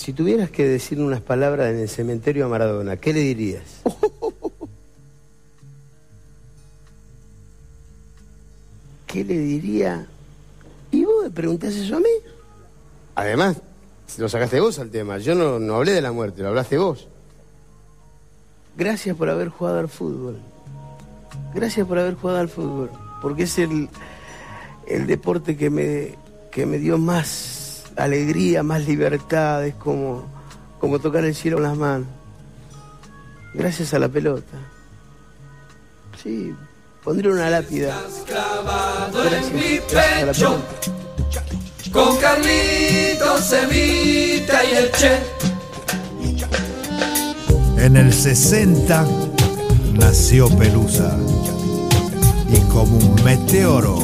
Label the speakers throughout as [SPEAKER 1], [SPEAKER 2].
[SPEAKER 1] si tuvieras que decir unas palabras en el cementerio a Maradona, ¿qué le dirías? ¿Qué le diría? ¿Y vos me preguntás eso a mí? Además, lo sacaste vos al tema. Yo no, no hablé de la muerte, lo hablaste vos. Gracias por haber jugado al fútbol. Gracias por haber jugado al fútbol. Porque es el, el deporte que me, que me dio más alegría, más libertad. Es como, como tocar el cielo con las manos. Gracias a la pelota. Sí, pondré una lápida. Gracias.
[SPEAKER 2] Con Carlitos, Evita y el Che.
[SPEAKER 3] En el 60 nació Pelusa y como un meteoro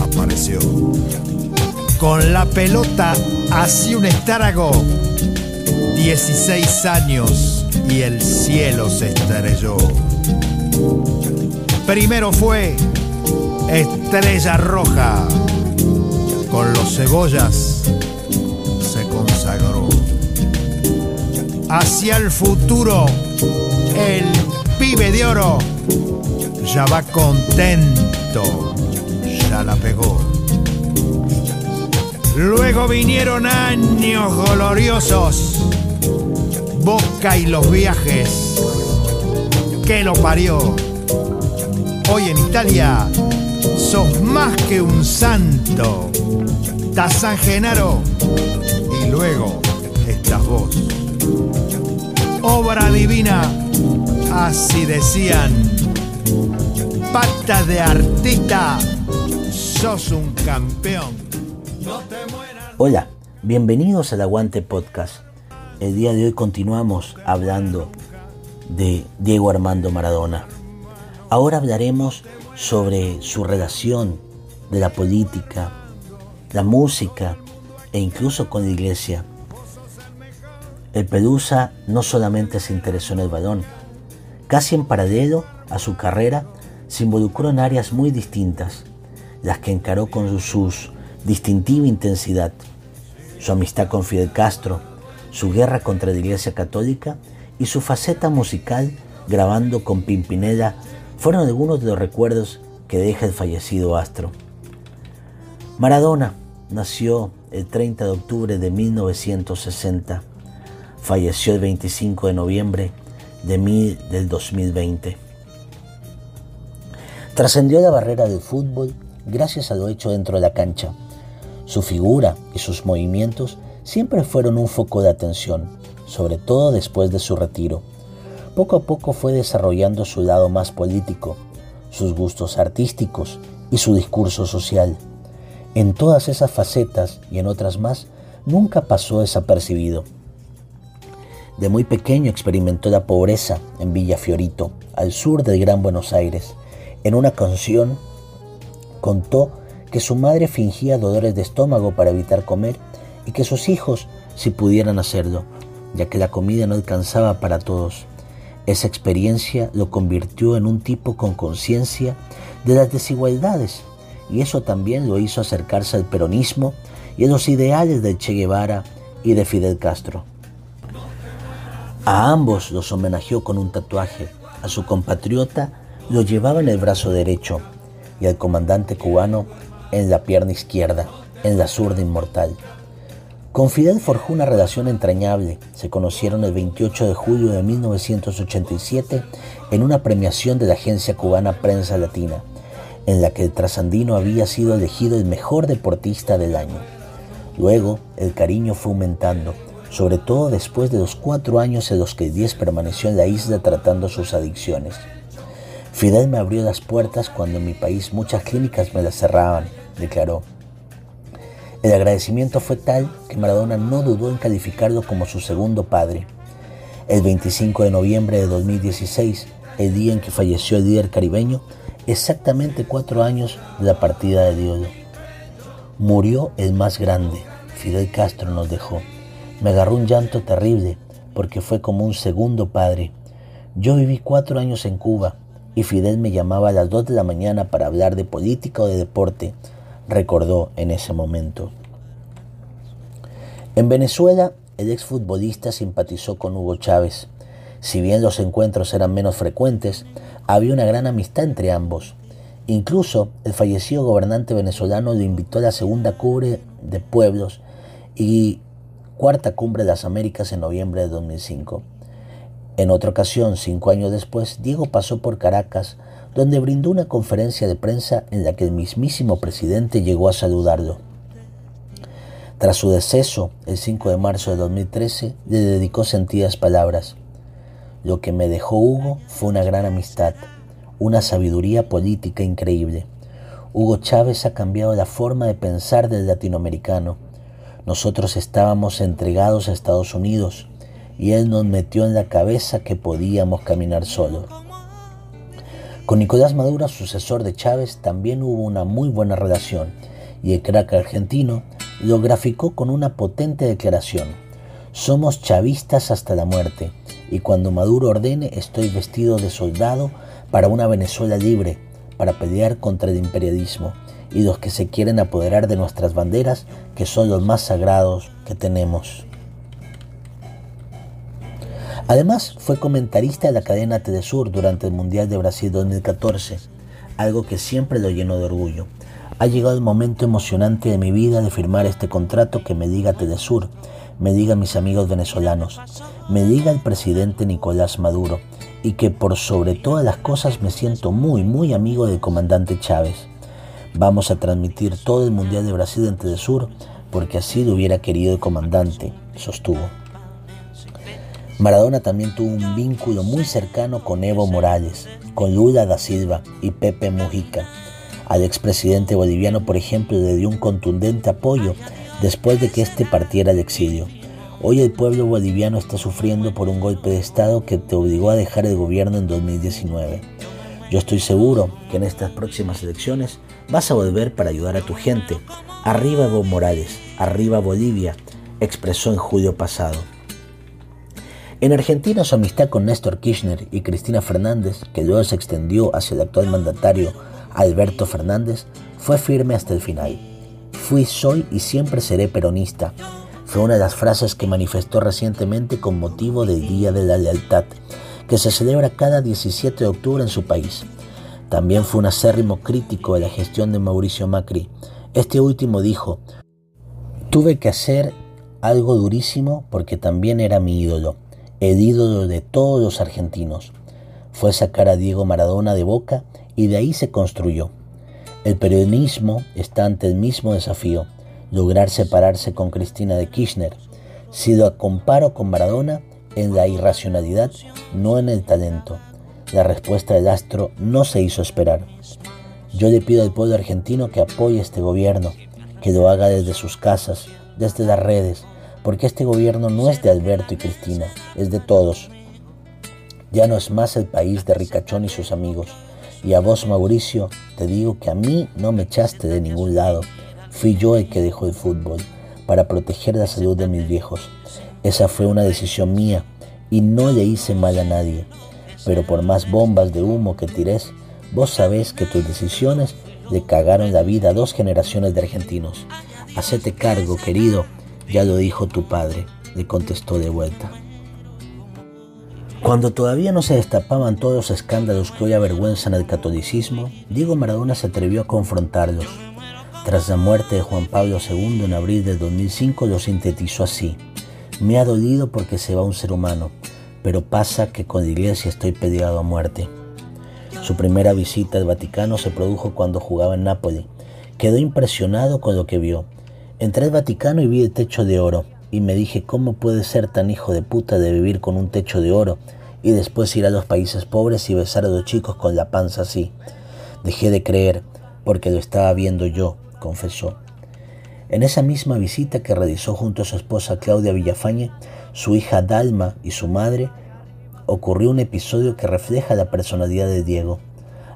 [SPEAKER 3] apareció. Con la pelota hacia un estrágo, 16 años y el cielo se estrelló. Primero fue Estrella Roja, con los cebollas se consagró. Hacia el futuro, el pibe de oro ya va contento, ya la pegó. Luego vinieron años gloriosos, Boca y los viajes, que lo parió. Hoy en Italia sos más que un santo, da San Genaro y luego estás vos. Obra divina, así decían, patas de artista, sos un campeón.
[SPEAKER 4] Hola, bienvenidos al Aguante Podcast. El día de hoy continuamos hablando de Diego Armando Maradona. Ahora hablaremos sobre su relación de la política, la música e incluso con la iglesia. El Pelusa no solamente se interesó en el balón, casi en paralelo a su carrera se involucró en áreas muy distintas, las que encaró con su distintiva intensidad, su amistad con Fidel Castro, su guerra contra la Iglesia Católica y su faceta musical grabando con Pimpinela fueron algunos de los recuerdos que deja el fallecido astro. Maradona nació el 30 de octubre de 1960, falleció el 25 de noviembre de del 2020. Trascendió la barrera del fútbol gracias a lo hecho dentro de la cancha. Su figura y sus movimientos siempre fueron un foco de atención, sobre todo después de su retiro. Poco a poco fue desarrollando su lado más político, sus gustos artísticos y su discurso social. En todas esas facetas y en otras más, nunca pasó desapercibido. De muy pequeño experimentó la pobreza en Villa Fiorito, al sur del Gran Buenos Aires. En una canción contó que su madre fingía dolores de estómago para evitar comer y que sus hijos si pudieran hacerlo, ya que la comida no alcanzaba para todos. Esa experiencia lo convirtió en un tipo con conciencia de las desigualdades y eso también lo hizo acercarse al peronismo y a los ideales de Che Guevara y de Fidel Castro. A ambos los homenajeó con un tatuaje. A su compatriota lo llevaba en el brazo derecho y al comandante cubano en la pierna izquierda, en la zurda inmortal. Con Fidel forjó una relación entrañable. Se conocieron el 28 de julio de 1987 en una premiación de la agencia cubana Prensa Latina, en la que el trasandino había sido elegido el mejor deportista del año. Luego, el cariño fue aumentando, sobre todo después de los cuatro años en los que Díez permaneció en la isla tratando sus adicciones. Fidel me abrió las puertas cuando en mi país muchas clínicas me las cerraban, declaró. El agradecimiento fue tal que Maradona no dudó en calificarlo como su segundo padre. El 25 de noviembre de 2016, el día en que falleció el líder caribeño, exactamente cuatro años de la partida de Dios. Murió el más grande, Fidel Castro nos dejó. Me agarró un llanto terrible porque fue como un segundo padre. Yo viví cuatro años en Cuba y Fidel me llamaba a las dos de la mañana para hablar de política o de deporte, recordó en ese momento. En Venezuela, el exfutbolista simpatizó con Hugo Chávez. Si bien los encuentros eran menos frecuentes, había una gran amistad entre ambos. Incluso el fallecido gobernante venezolano lo invitó a la segunda cumbre de pueblos y cuarta cumbre de las Américas en noviembre de 2005. En otra ocasión, cinco años después, Diego pasó por Caracas, donde brindó una conferencia de prensa en la que el mismísimo presidente llegó a saludarlo. Tras su deceso, el 5 de marzo de 2013, le dedicó sentidas palabras. Lo que me dejó Hugo fue una gran amistad, una sabiduría política increíble. Hugo Chávez ha cambiado la forma de pensar del latinoamericano. Nosotros estábamos entregados a Estados Unidos, y él nos metió en la cabeza que podíamos caminar solos. Con Nicolás Maduro, sucesor de Chávez, también hubo una muy buena relación y el crack argentino lo graficó con una potente declaración. Somos chavistas hasta la muerte y cuando Maduro ordene estoy vestido de soldado para una Venezuela libre, para pelear contra el imperialismo y los que se quieren apoderar de nuestras banderas, que son los más sagrados que tenemos. Además, fue comentarista de la cadena Telesur durante el Mundial de Brasil 2014, algo que siempre lo llenó de orgullo. Ha llegado el momento emocionante de mi vida de firmar este contrato que me diga Telesur, me diga mis amigos venezolanos, me diga el presidente Nicolás Maduro, y que por sobre todas las cosas me siento muy, muy amigo del comandante Chávez. Vamos a transmitir todo el Mundial de Brasil en Telesur porque así lo hubiera querido el comandante, sostuvo. Maradona también tuvo un vínculo muy cercano con Evo Morales, con Lula da Silva y Pepe Mujica. Al expresidente boliviano, por ejemplo, le dio un contundente apoyo después de que éste partiera al exilio. Hoy el pueblo boliviano está sufriendo por un golpe de Estado que te obligó a dejar el gobierno en 2019. Yo estoy seguro que en estas próximas elecciones vas a volver para ayudar a tu gente. Arriba Evo Morales, arriba Bolivia, expresó en julio pasado. En Argentina su amistad con Néstor Kirchner y Cristina Fernández, que luego se extendió hacia el actual mandatario Alberto Fernández, fue firme hasta el final. Fui, soy y siempre seré peronista. Fue una de las frases que manifestó recientemente con motivo del Día de la Lealtad, que se celebra cada 17 de octubre en su país. También fue un acérrimo crítico de la gestión de Mauricio Macri. Este último dijo, tuve que hacer algo durísimo porque también era mi ídolo el ídolo de todos los argentinos. Fue sacar a Diego Maradona de boca y de ahí se construyó. El periodismo está ante el mismo desafío, lograr separarse con Cristina de Kirchner. Si lo comparo con Maradona, en la irracionalidad, no en el talento. La respuesta del astro no se hizo esperar. Yo le pido al pueblo argentino que apoye este gobierno, que lo haga desde sus casas, desde las redes, porque este gobierno no es de Alberto y Cristina, es de todos. Ya no es más el país de Ricachón y sus amigos. Y a vos, Mauricio, te digo que a mí no me echaste de ningún lado. Fui yo el que dejó el fútbol para proteger la salud de mis viejos. Esa fue una decisión mía y no le hice mal a nadie. Pero por más bombas de humo que tires, vos sabés que tus decisiones le cagaron la vida a dos generaciones de argentinos. Hacete cargo, querido, ya lo dijo tu padre, le contestó de vuelta. Cuando todavía no se destapaban todos los escándalos que hoy avergüenzan al catolicismo, Diego Maradona se atrevió a confrontarlos. Tras la muerte de Juan Pablo II en abril del 2005 lo sintetizó así. Me ha dolido porque se va un ser humano, pero pasa que con la iglesia estoy peleado a muerte. Su primera visita al Vaticano se produjo cuando jugaba en Nápoles. Quedó impresionado con lo que vio Entré al Vaticano y vi el techo de oro y me dije cómo puede ser tan hijo de puta de vivir con un techo de oro y después ir a los países pobres y besar a los chicos con la panza así. Dejé de creer porque lo estaba viendo yo, confesó. En esa misma visita que realizó junto a su esposa Claudia Villafañe, su hija Dalma y su madre, ocurrió un episodio que refleja la personalidad de Diego.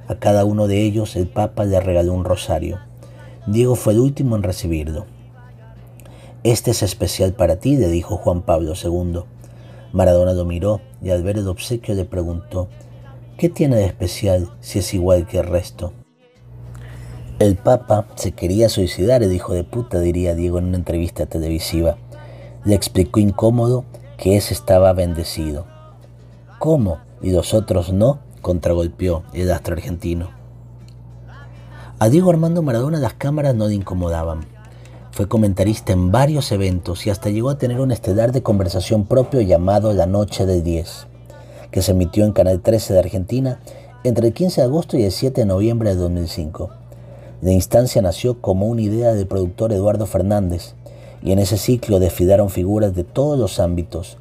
[SPEAKER 4] A cada uno de ellos el Papa le regaló un rosario. Diego fue el último en recibirlo. Este es especial para ti, le dijo Juan Pablo II. Maradona lo miró y al ver el obsequio le preguntó, ¿qué tiene de especial si es igual que el resto? El Papa se quería suicidar, el hijo de puta, diría Diego en una entrevista televisiva. Le explicó incómodo que ese estaba bendecido. ¿Cómo? ¿Y los otros no? contragolpeó el astro argentino. A Diego Armando Maradona las cámaras no le incomodaban. Fue comentarista en varios eventos y hasta llegó a tener un estelar de conversación propio llamado La Noche del 10, que se emitió en Canal 13 de Argentina entre el 15 de agosto y el 7 de noviembre de 2005. La instancia nació como una idea del productor Eduardo Fernández, y en ese ciclo desfilaron figuras de todos los ámbitos,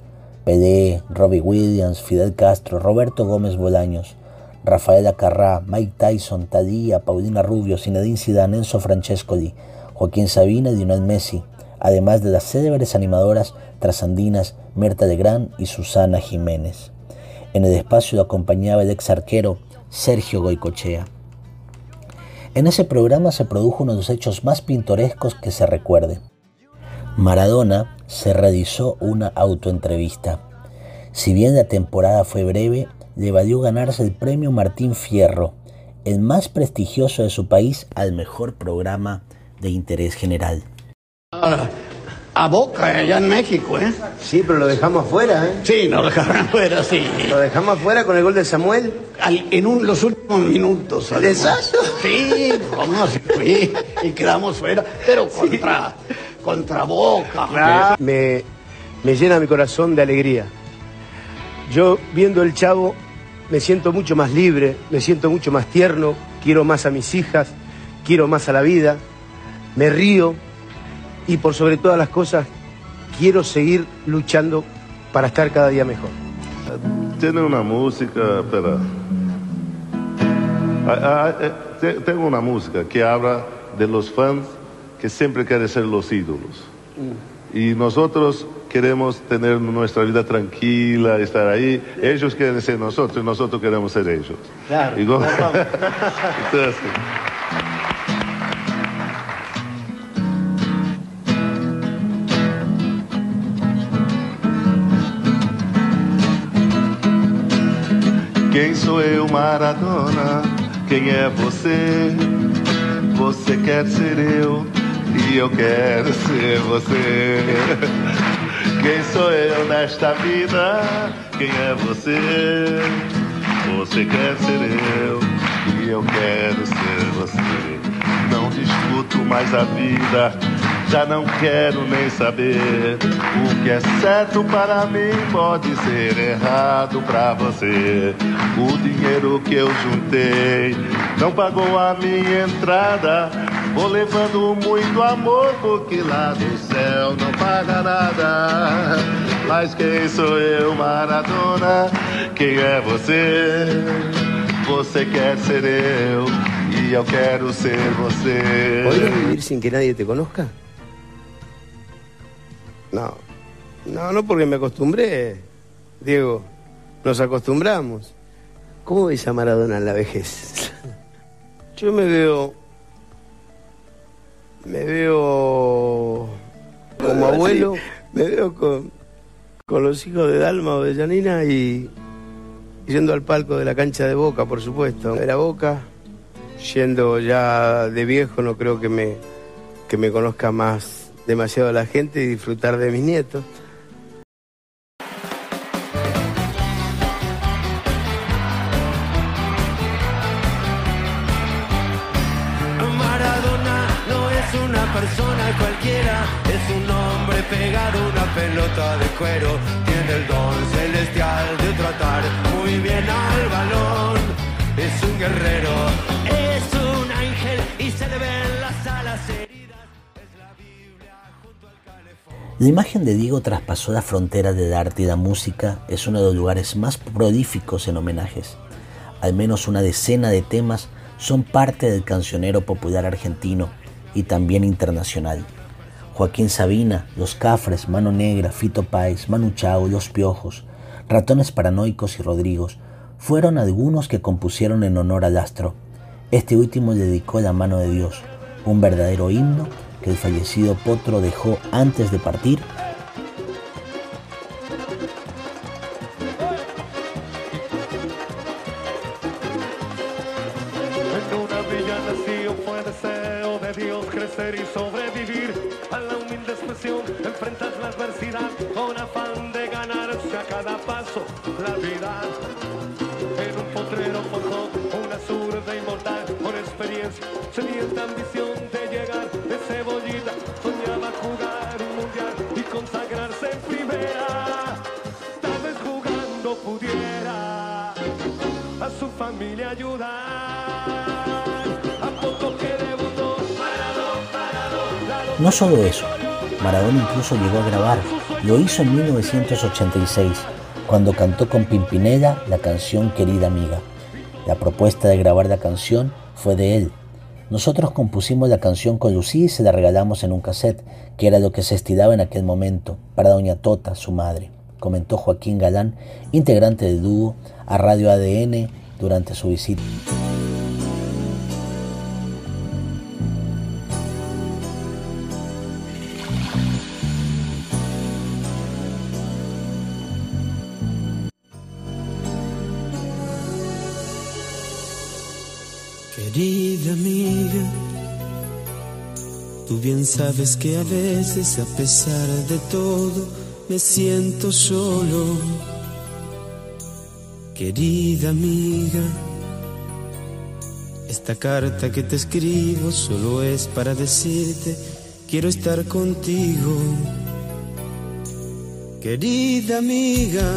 [SPEAKER 4] Pelé, Robbie Williams, Fidel Castro, Roberto Gómez Bolaños, Rafaela Carrá, Mike Tyson, Tadía, Paulina Rubio, Zinedine Zidane, Enzo Francescoli, Joaquín Sabina y Lionel Messi, además de las célebres animadoras trasandinas Mirta Legrand y Susana Jiménez. En el espacio lo acompañaba el ex arquero Sergio Goicochea. En ese programa se produjo uno de los hechos más pintorescos que se recuerde. Maradona se realizó una autoentrevista. Si bien la temporada fue breve, le valió ganarse el premio Martín Fierro, el más prestigioso de su país al mejor programa de interés general.
[SPEAKER 5] A Boca, allá en México, ¿eh?
[SPEAKER 1] Sí, pero lo dejamos afuera, ¿eh?
[SPEAKER 5] Sí, nos dejaron afuera, sí.
[SPEAKER 1] Lo dejamos afuera con el gol de Samuel.
[SPEAKER 5] Al- en un- los últimos minutos. Sí, vamos, sí, y quedamos fuera, pero contra, contra Boca.
[SPEAKER 1] Me, me llena mi corazón de alegría. Yo viendo el chavo me siento mucho más libre, me siento mucho más tierno, quiero más a mis hijas, quiero más a la vida, me río y por sobre todas las cosas quiero seguir luchando para estar cada día mejor.
[SPEAKER 6] Tiene una música, espera. Ah, ah, eh, te- Tengo una música que habla de los fans que siempre quieren ser los ídolos. Y nosotros queremos tener nuestra vida tranquila, estar ahí. Ellos quieren ser nosotros y nosotros queremos ser ellos.
[SPEAKER 1] Claro.
[SPEAKER 6] Entonces, sou eu, Maradona? Quem é você? Você quer ser eu e eu quero ser você. Quem sou eu nesta vida? Quem é você? Você quer ser eu e eu quero ser você. Não discuto mais a vida, já não quero nem saber. O que é certo para mim pode ser errado para você. O dinheiro que eu juntei não pagou a minha entrada. Vou levando muito amor, porque lá do céu não paga nada. Mas quem sou eu, Maradona? Quem é você? Você quer ser eu e eu quero ser você.
[SPEAKER 1] ¿Podrías vivir sin que nadie te conozca? No, no, no porque me acostumbré, Diego. Nos acostumbramos. ¿Cómo ves a Maradona en la vejez? Yo me veo, me veo como abuelo, me veo con, con los hijos de Dalma o de Janina y yendo al palco de la cancha de Boca, por supuesto. De la Boca, yendo ya de viejo, no creo que me, que me conozca más demasiado la gente y disfrutar de mis nietos.
[SPEAKER 2] La
[SPEAKER 4] imagen de Diego traspasó la frontera del arte y la música, es uno de los lugares más prolíficos en homenajes. Al menos una decena de temas son parte del cancionero popular argentino y también internacional. Joaquín Sabina, Los Cafres, Mano Negra, Fito Páez, Manu Chao, Los Piojos, Ratones Paranoicos y Rodrigos fueron algunos que compusieron en honor al astro. Este último dedicó La mano de Dios, un verdadero himno que el fallecido Potro dejó antes de partir
[SPEAKER 2] su familia ayudar.
[SPEAKER 4] No solo eso, Maradona incluso llegó a grabar. Lo hizo en 1986, cuando cantó con Pimpinela la canción Querida Amiga. La propuesta de grabar la canción fue de él. Nosotros compusimos la canción con Lucía y se la regalamos en un cassette, que era lo que se estilaba en aquel momento, para doña Tota, su madre, comentó Joaquín Galán, integrante del dúo, a Radio ADN durante su visita.
[SPEAKER 7] Querida amiga, tú bien sabes que a veces a pesar de todo me siento solo. Querida amiga, esta carta que te escribo solo es para decirte quiero estar contigo. Querida amiga,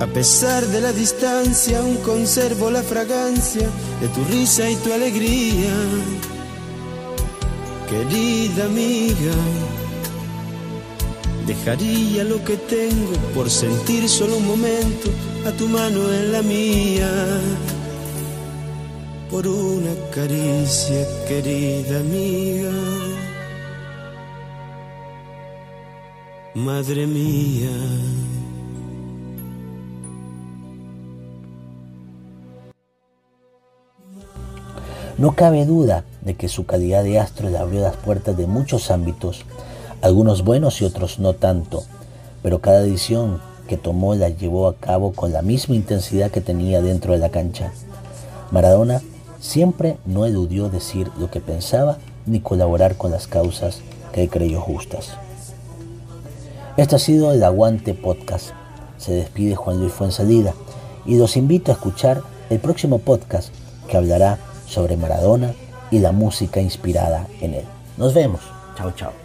[SPEAKER 7] a pesar de la distancia, aún conservo la fragancia de tu risa y tu alegría. Querida amiga, dejaría lo que tengo por sentir solo un momento a tu mano en la mía. Por una caricia, querida amiga. Madre mía.
[SPEAKER 4] No cabe duda de que su calidad de astro le abrió las puertas de muchos ámbitos, algunos buenos y otros no tanto, pero cada edición que tomó la llevó a cabo con la misma intensidad que tenía dentro de la cancha. Maradona siempre no eludió decir lo que pensaba ni colaborar con las causas que creyó justas. Esto ha sido el Aguante Podcast. Se despide Juan Luis Fuensalida y los invito a escuchar el próximo podcast que hablará sobre Maradona y la música inspirada en él. Nos vemos. Chao, chao.